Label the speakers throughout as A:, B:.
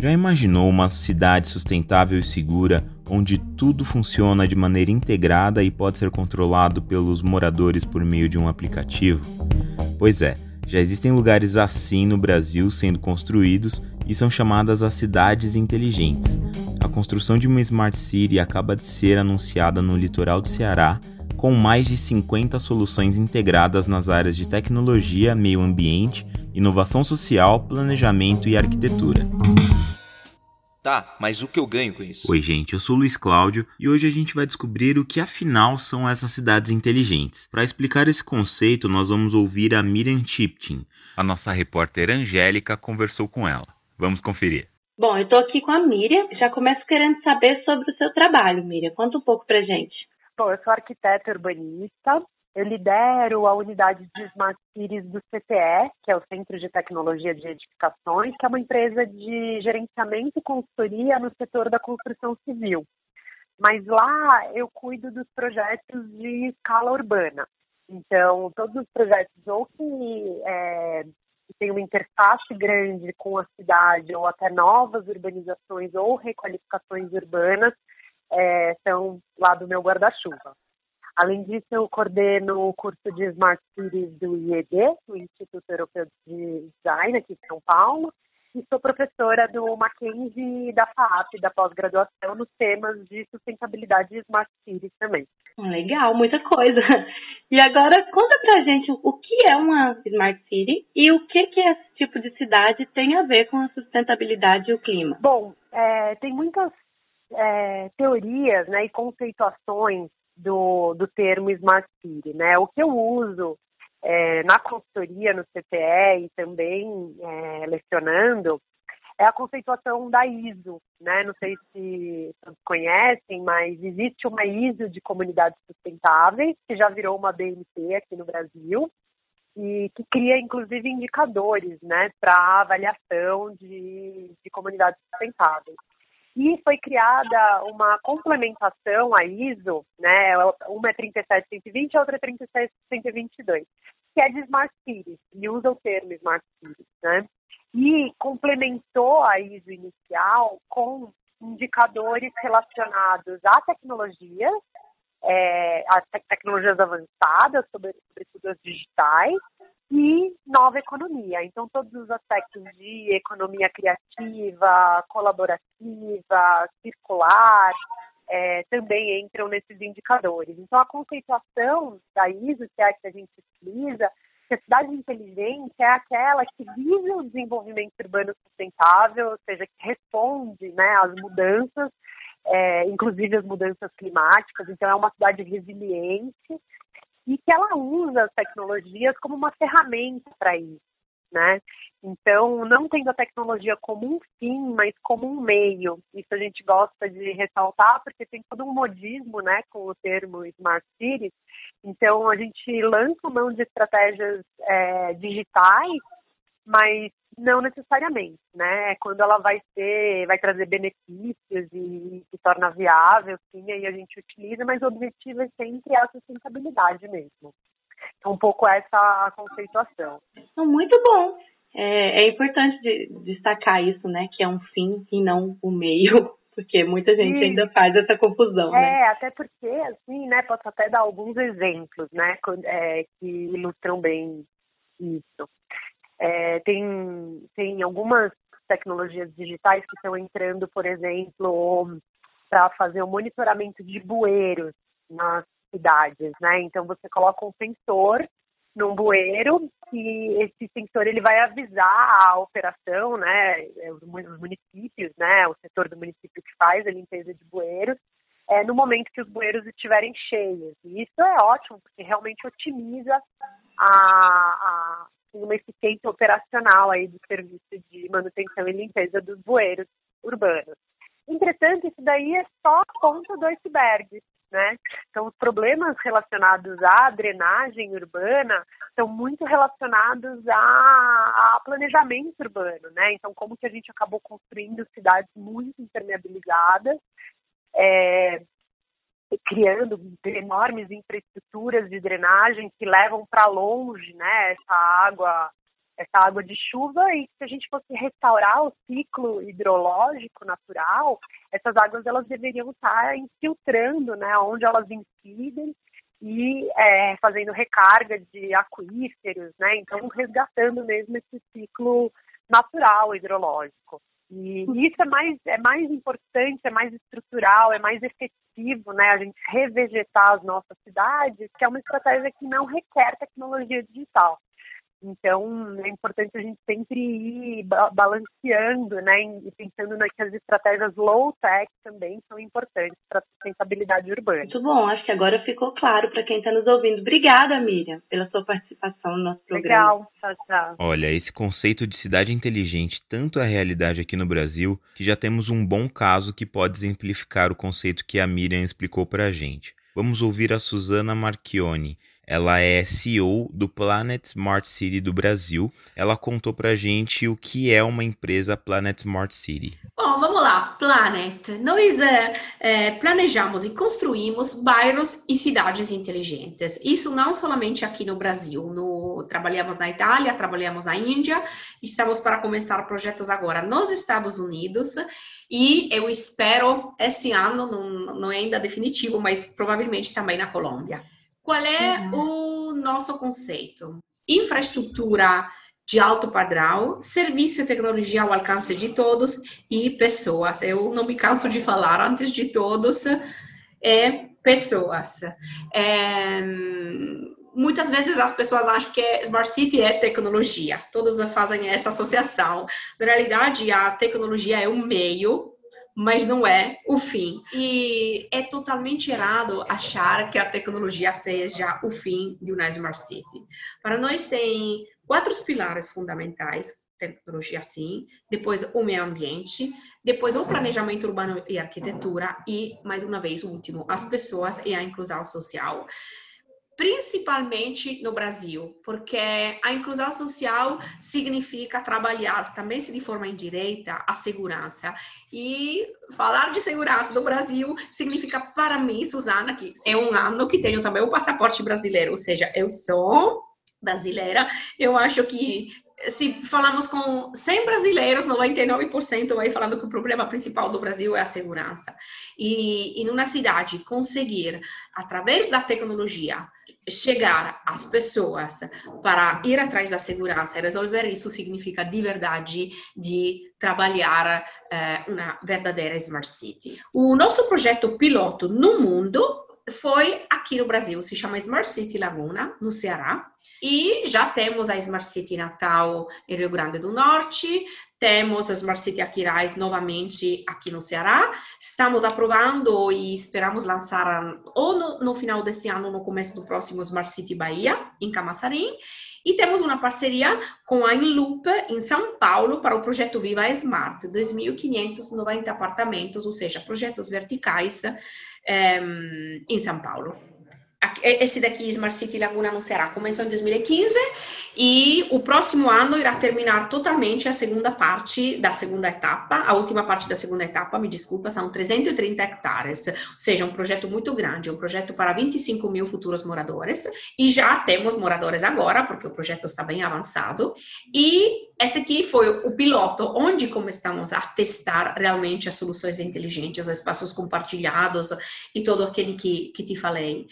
A: Já imaginou uma cidade sustentável e segura, onde tudo funciona de maneira integrada e pode ser controlado pelos moradores por meio de um aplicativo? Pois é, já existem lugares assim no Brasil sendo construídos e são chamadas as cidades inteligentes. A construção de uma Smart City acaba de ser anunciada no litoral do Ceará, com mais de 50 soluções integradas nas áreas de tecnologia, meio ambiente, inovação social, planejamento e arquitetura.
B: Tá, mas o que eu ganho com isso?
A: Oi, gente, eu sou o Luiz Cláudio e hoje a gente vai descobrir o que afinal são essas cidades inteligentes. Para explicar esse conceito, nós vamos ouvir a Miriam Chiptin. A nossa repórter Angélica conversou com ela. Vamos conferir.
C: Bom, eu estou aqui com a Miriam. Já começo querendo saber sobre o seu trabalho, Miriam. Conta um pouco pra gente.
D: Bom, eu sou arquiteta urbanista, eu lidero a unidade de Smart Cities do CTE, que é o Centro de Tecnologia de Edificações, que é uma empresa de gerenciamento e consultoria no setor da construção civil. Mas lá eu cuido dos projetos de escala urbana. Então, todos os projetos ou que, é, uma interface grande com a cidade, ou até novas urbanizações ou requalificações urbanas, é, são lá do meu guarda-chuva. Além disso, eu coordeno o curso de Smart Cities do IED, o Instituto Europeu de Design, aqui em São Paulo, e sou professora do Mackenzie e da FAAP, da pós-graduação, nos temas de sustentabilidade e Smart Cities também.
C: Legal, muita coisa. E agora, conta pra gente o que é uma Smart City e o que, que esse tipo de cidade tem a ver com a sustentabilidade e o clima.
D: Bom, é, tem muitas é, teorias né, e conceituações do, do termo Smart City. Né? O que eu uso é, na consultoria, no CTE e também é, lecionando é a conceituação da ISO. Né? Não sei se todos conhecem, mas existe uma ISO de comunidades sustentáveis, que já virou uma BNT aqui no Brasil, e que cria inclusive indicadores né, para avaliação de, de comunidades sustentáveis. E foi criada uma complementação à ISO, né? Uma é 37120 e a outra é 37122, que é de Smart Cities, e usa o termo Smart Cities, né? E complementou a ISO inicial com indicadores relacionados à tecnologia, é, às tecnologias avançadas, sobretudo as digitais, e nova economia. Então, todos os aspectos de economia criativa, colaborativa, circular, é, também entram nesses indicadores. Então, a conceituação da ISO, que é a que a gente utiliza, que a cidade inteligente é aquela que visa o desenvolvimento urbano sustentável, ou seja, que responde né, às mudanças, é, inclusive as mudanças climáticas. Então, é uma cidade resiliente, e que ela usa as tecnologias como uma ferramenta para isso, né? Então, não tendo a tecnologia como um fim, mas como um meio. Isso a gente gosta de ressaltar, porque tem todo um modismo, né, com o termo Smart Cities. Então, a gente lança mão de estratégias é, digitais, mas não necessariamente, né? É quando ela vai ser, vai trazer benefícios e torna viável, sim, aí a gente utiliza, mas o objetivo é sempre a sustentabilidade mesmo. Então, um pouco essa conceituação.
C: Então, muito bom. É, é importante de, destacar isso, né? Que é um fim e não o um meio, porque muita gente Sim. ainda faz essa confusão,
D: é,
C: né?
D: É, até porque, assim, né? Posso até dar alguns exemplos, né? É, que ilustram bem isso. É, tem, tem algumas tecnologias digitais que estão entrando, por exemplo, para fazer o monitoramento de bueiros nas cidades, né? Então você coloca um sensor num bueiro e esse sensor ele vai avisar a operação, né? Os municípios, né? O setor do município que faz a limpeza de bueiros é, no momento que os bueiros estiverem cheios. E isso é ótimo porque realmente otimiza a, a uma eficiência operacional aí do serviço de manutenção e limpeza dos bueiros urbanos. Entretanto, isso daí é só a ponta do iceberg, né? Então, os problemas relacionados à drenagem urbana são muito relacionados a, a, planejamento urbano, né? Então, como que a gente acabou construindo cidades muito impermeabilizadas, é, criando enormes infraestruturas de drenagem que levam para longe né, essa água essa água de chuva e se a gente fosse restaurar o ciclo hidrológico natural, essas águas elas deveriam estar infiltrando, né, onde elas incidem e é, fazendo recarga de aquíferos, né, então resgatando mesmo esse ciclo natural hidrológico. E isso é mais, é mais importante, é mais estrutural, é mais efetivo, né? A gente revegetar as nossas cidades, que é uma estratégia que não requer tecnologia digital. Então, é importante a gente sempre ir balanceando, né, e pensando que as estratégias low-tech também são importantes para a sustentabilidade urbana.
C: Muito bom, acho que agora ficou claro para quem está nos ouvindo. Obrigada, Miriam, pela sua participação no nosso programa.
D: Legal, tchau, tchau.
A: Olha, esse conceito de cidade inteligente tanto é realidade aqui no Brasil que já temos um bom caso que pode exemplificar o conceito que a Miriam explicou para a gente. Vamos ouvir a Suzana Marchione, ela é CEO do Planet Smart City do Brasil. Ela contou pra gente o que é uma empresa Planet Smart City.
E: Bom, vamos lá. Planet. Nós é, é, planejamos e construímos bairros e cidades inteligentes. Isso não somente aqui no Brasil. No, trabalhamos na Itália, trabalhamos na Índia. Estamos para começar projetos agora nos Estados Unidos. E eu espero esse ano, não, não é ainda definitivo, mas provavelmente também na Colômbia. Qual é uhum. o nosso conceito? Infraestrutura de alto padrão, serviço e tecnologia ao alcance de todos e pessoas. Eu não me canso de falar, antes de todos, é pessoas. É, muitas vezes as pessoas acham que Smart City é tecnologia, todos fazem essa associação. Na realidade, a tecnologia é um meio mas não é o fim. E é totalmente errado achar que a tecnologia seja o fim de uma Smart City. Para nós tem quatro pilares fundamentais, tecnologia sim, depois o meio ambiente, depois o planejamento urbano e arquitetura e, mais uma vez, o último, as pessoas e a inclusão social principalmente no Brasil, porque a inclusão social significa trabalhar também se de forma indireta a segurança. E falar de segurança no Brasil significa para mim, Suzana, que é um ano que tenho também o passaporte brasileiro, ou seja, eu sou brasileira, eu acho que se falamos com 100 brasileiros, 99% vai falando que o problema principal do Brasil é a segurança. E em uma cidade conseguir, através da tecnologia, chegar às pessoas para ir atrás da segurança e resolver isso significa de verdade de trabalhar eh, uma verdadeira smart city. O nosso projeto piloto no mundo foi aqui no Brasil, se chama Smart City Laguna, no Ceará. E já temos a Smart City Natal em Rio Grande do Norte, temos a Smart City Aquiraz novamente aqui no Ceará. Estamos aprovando e esperamos lançar ou no, no final desse ano, ou no começo do próximo, Smart City Bahia, em Camaçarim. E temos uma parceria com a Inloop, em São Paulo, para o projeto Viva Smart, 2.590 apartamentos, ou seja, projetos verticais um, em São Paulo. Esse daqui, Smart City Laguna no Ceará, começou em 2015 e o próximo ano irá terminar totalmente a segunda parte da segunda etapa. A última parte da segunda etapa, me desculpa, são 330 hectares, ou seja, um projeto muito grande, um projeto para 25 mil futuros moradores. E já temos moradores agora, porque o projeto está bem avançado. E esse aqui foi o piloto, onde começamos a testar realmente as soluções inteligentes, os espaços compartilhados e todo aquele que, que te falei.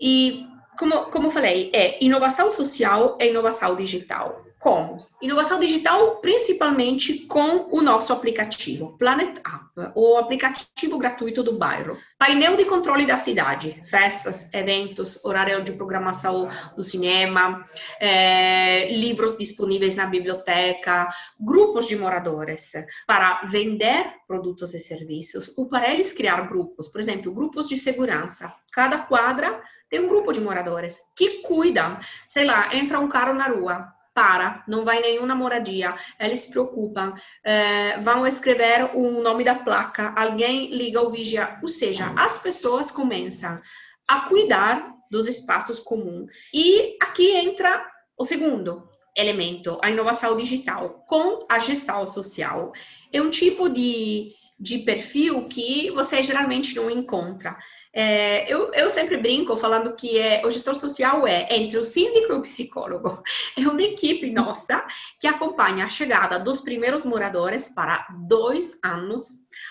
E: E, como, como falei, é inovação social e inovação digital. Como? Inovação digital, principalmente com o nosso aplicativo, Planet App, o aplicativo gratuito do bairro. Painel de controle da cidade, festas, eventos, horário de programação do cinema, é, livros disponíveis na biblioteca, grupos de moradores para vender produtos e serviços, ou para eles criar grupos, por exemplo, grupos de segurança. Cada quadra tem um grupo de moradores que cuidam, sei lá, entra um carro na rua, para, não vai nenhuma moradia, eles se preocupam, é, vão escrever o nome da placa, alguém liga o vigia, ou seja, as pessoas começam a cuidar dos espaços comuns. E aqui entra o segundo elemento, a inovação digital com a gestão social. É um tipo de de perfil que você geralmente não encontra. É, eu, eu sempre brinco falando que é, o gestor social é entre o síndico e o psicólogo. É uma equipe nossa que acompanha a chegada dos primeiros moradores para dois anos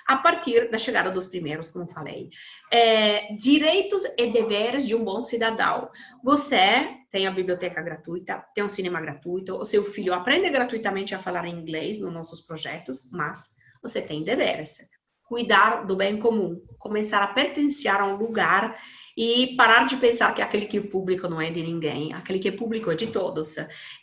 E: a partir da chegada dos primeiros, como falei. É, direitos e deveres de um bom cidadão. Você tem a biblioteca gratuita, tem um cinema gratuito, o seu filho aprende gratuitamente a falar inglês nos nossos projetos, mas você tem deveres cuidar do bem comum, começar a pertencer a um lugar e parar de pensar que aquele que é público não é de ninguém, aquele que é público é de todos.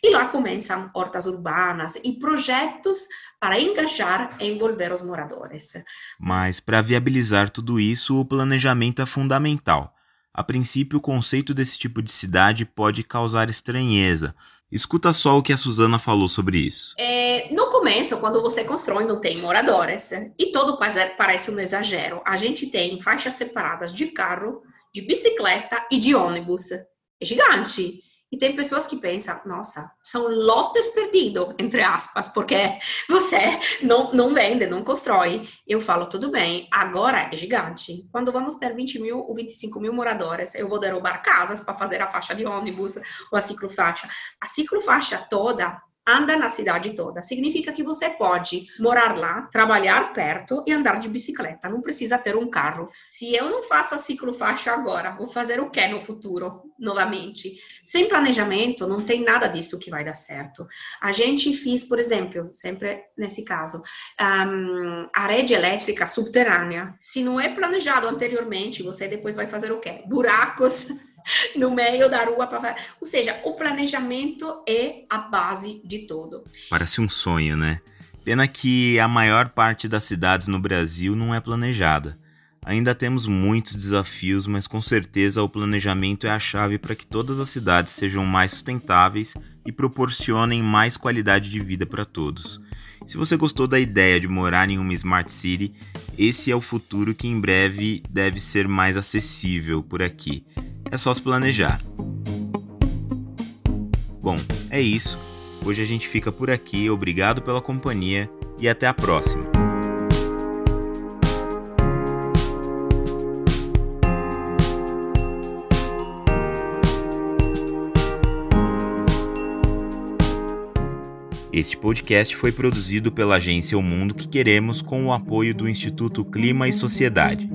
E: E lá começam hortas urbanas e projetos para engajar e envolver os moradores.
A: Mas para viabilizar tudo isso, o planejamento é fundamental. A princípio, o conceito desse tipo de cidade pode causar estranheza, Escuta só o que a Suzana falou sobre isso.
E: É, começo, quando você constrói, não tem moradores. E todo parece um exagero. A gente tem faixas separadas de carro, de bicicleta e de ônibus. É gigante. E tem pessoas que pensam, nossa, são lotes perdidos, entre aspas, porque você não, não vende, não constrói. Eu falo, tudo bem, agora é gigante. Quando vamos ter 20 mil ou 25 mil moradores, eu vou derrubar casas para fazer a faixa de ônibus ou a ciclofaixa. A ciclofaixa toda anda na cidade toda. Significa que você pode morar lá, trabalhar perto e andar de bicicleta. Não precisa ter um carro. Se eu não faço a ciclofaixa agora, vou fazer o que no futuro? Novamente. Sem planejamento, não tem nada disso que vai dar certo. A gente fez, por exemplo, sempre nesse caso, um, a rede elétrica subterrânea. Se não é planejado anteriormente, você depois vai fazer o quê? Buracos no meio da rua para Ou seja, o planejamento é a base de tudo.
A: Parece um sonho, né? Pena que a maior parte das cidades no Brasil não é planejada. Ainda temos muitos desafios, mas com certeza o planejamento é a chave para que todas as cidades sejam mais sustentáveis e proporcionem mais qualidade de vida para todos. Se você gostou da ideia de morar em uma Smart City, esse é o futuro que em breve deve ser mais acessível por aqui. É só se planejar. Bom, é isso. Hoje a gente fica por aqui. Obrigado pela companhia e até a próxima. Este podcast foi produzido pela agência O Mundo que Queremos com o apoio do Instituto Clima e Sociedade.